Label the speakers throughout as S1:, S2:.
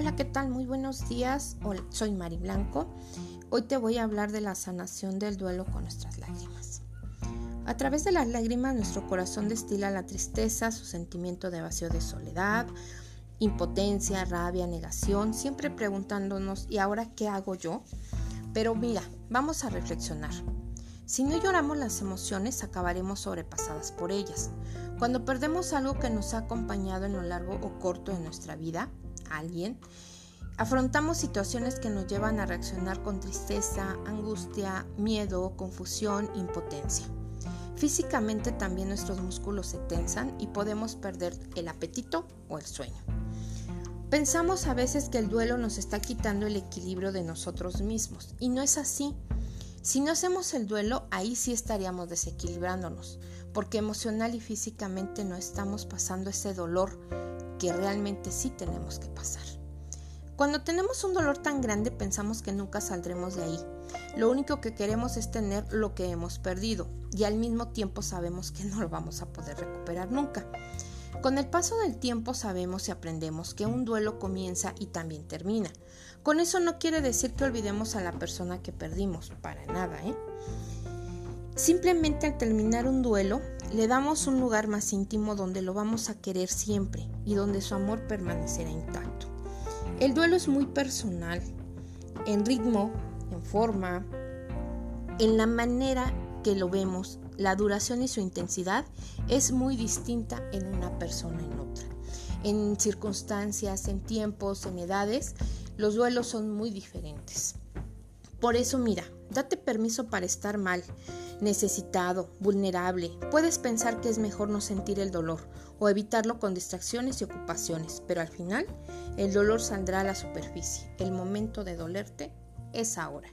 S1: Hola, ¿qué tal? Muy buenos días. soy Mari Blanco. Hoy te voy a hablar de la sanación del duelo con nuestras lágrimas. A través de las lágrimas nuestro corazón destila la tristeza, su sentimiento de vacío de soledad, impotencia, rabia, negación, siempre preguntándonos ¿y ahora qué hago yo? Pero mira, vamos a reflexionar. Si no lloramos las emociones, acabaremos sobrepasadas por ellas. Cuando perdemos algo que nos ha acompañado en lo largo o corto de nuestra vida, alguien, afrontamos situaciones que nos llevan a reaccionar con tristeza, angustia, miedo, confusión, impotencia. Físicamente también nuestros músculos se tensan y podemos perder el apetito o el sueño. Pensamos a veces que el duelo nos está quitando el equilibrio de nosotros mismos y no es así. Si no hacemos el duelo, ahí sí estaríamos desequilibrándonos, porque emocional y físicamente no estamos pasando ese dolor que realmente sí tenemos que pasar. Cuando tenemos un dolor tan grande pensamos que nunca saldremos de ahí. Lo único que queremos es tener lo que hemos perdido y al mismo tiempo sabemos que no lo vamos a poder recuperar nunca. Con el paso del tiempo sabemos y aprendemos que un duelo comienza y también termina. Con eso no quiere decir que olvidemos a la persona que perdimos, para nada, ¿eh? Simplemente al terminar un duelo, le damos un lugar más íntimo donde lo vamos a querer siempre y donde su amor permanecerá intacto. El duelo es muy personal, en ritmo, en forma, en la manera que lo vemos la duración y su intensidad es muy distinta en una persona en otra. En circunstancias, en tiempos, en edades, los duelos son muy diferentes. Por eso mira, date permiso para estar mal, necesitado, vulnerable. Puedes pensar que es mejor no sentir el dolor o evitarlo con distracciones y ocupaciones, pero al final el dolor saldrá a la superficie. El momento de dolerte es ahora.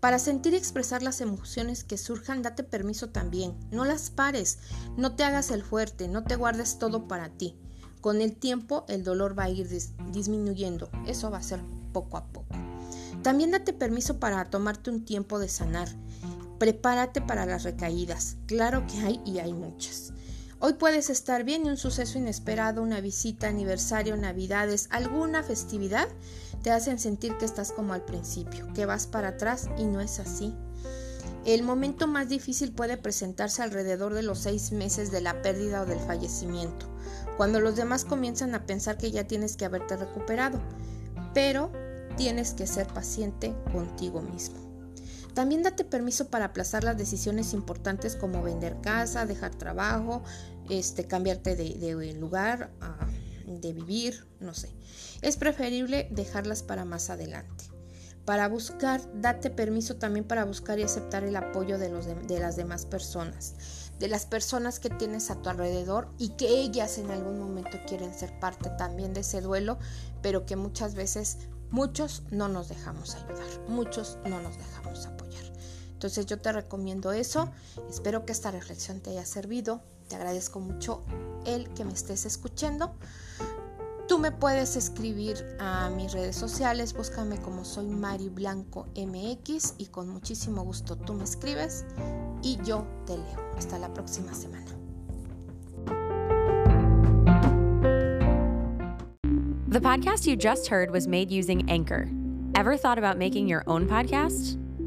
S1: Para sentir y expresar las emociones que surjan, date permiso también. No las pares, no te hagas el fuerte, no te guardes todo para ti. Con el tiempo el dolor va a ir disminuyendo, eso va a ser poco a poco. También date permiso para tomarte un tiempo de sanar. Prepárate para las recaídas, claro que hay y hay muchas. Hoy puedes estar bien y un suceso inesperado, una visita, aniversario, navidades, alguna festividad, te hacen sentir que estás como al principio, que vas para atrás y no es así. El momento más difícil puede presentarse alrededor de los seis meses de la pérdida o del fallecimiento, cuando los demás comienzan a pensar que ya tienes que haberte recuperado, pero tienes que ser paciente contigo mismo. También date permiso para aplazar las decisiones importantes como vender casa, dejar trabajo, este, cambiarte de, lugar, ah, de vivir, no sé. Es preferible dejarlas para más adelante. Para buscar, date permiso también para buscar y aceptar el apoyo de, los de, las demás personas, de las personas que tienes a tu alrededor y que ellas en algún momento quieren ser parte también de ese duelo, pero que muchas veces muchos no nos dejamos ayudar, muchos no nos dejamos apoyar. Entonces yo te recomiendo eso. Espero que esta reflexión te haya servido. Te agradezco mucho el que me estés escuchando. Tú me puedes escribir a mis redes sociales, búscame como soy Mari Blanco MX y con muchísimo gusto tú me escribes y yo te leo. Hasta la próxima semana.
S2: The podcast you just heard was made using Anchor. Ever thought about making your own podcast?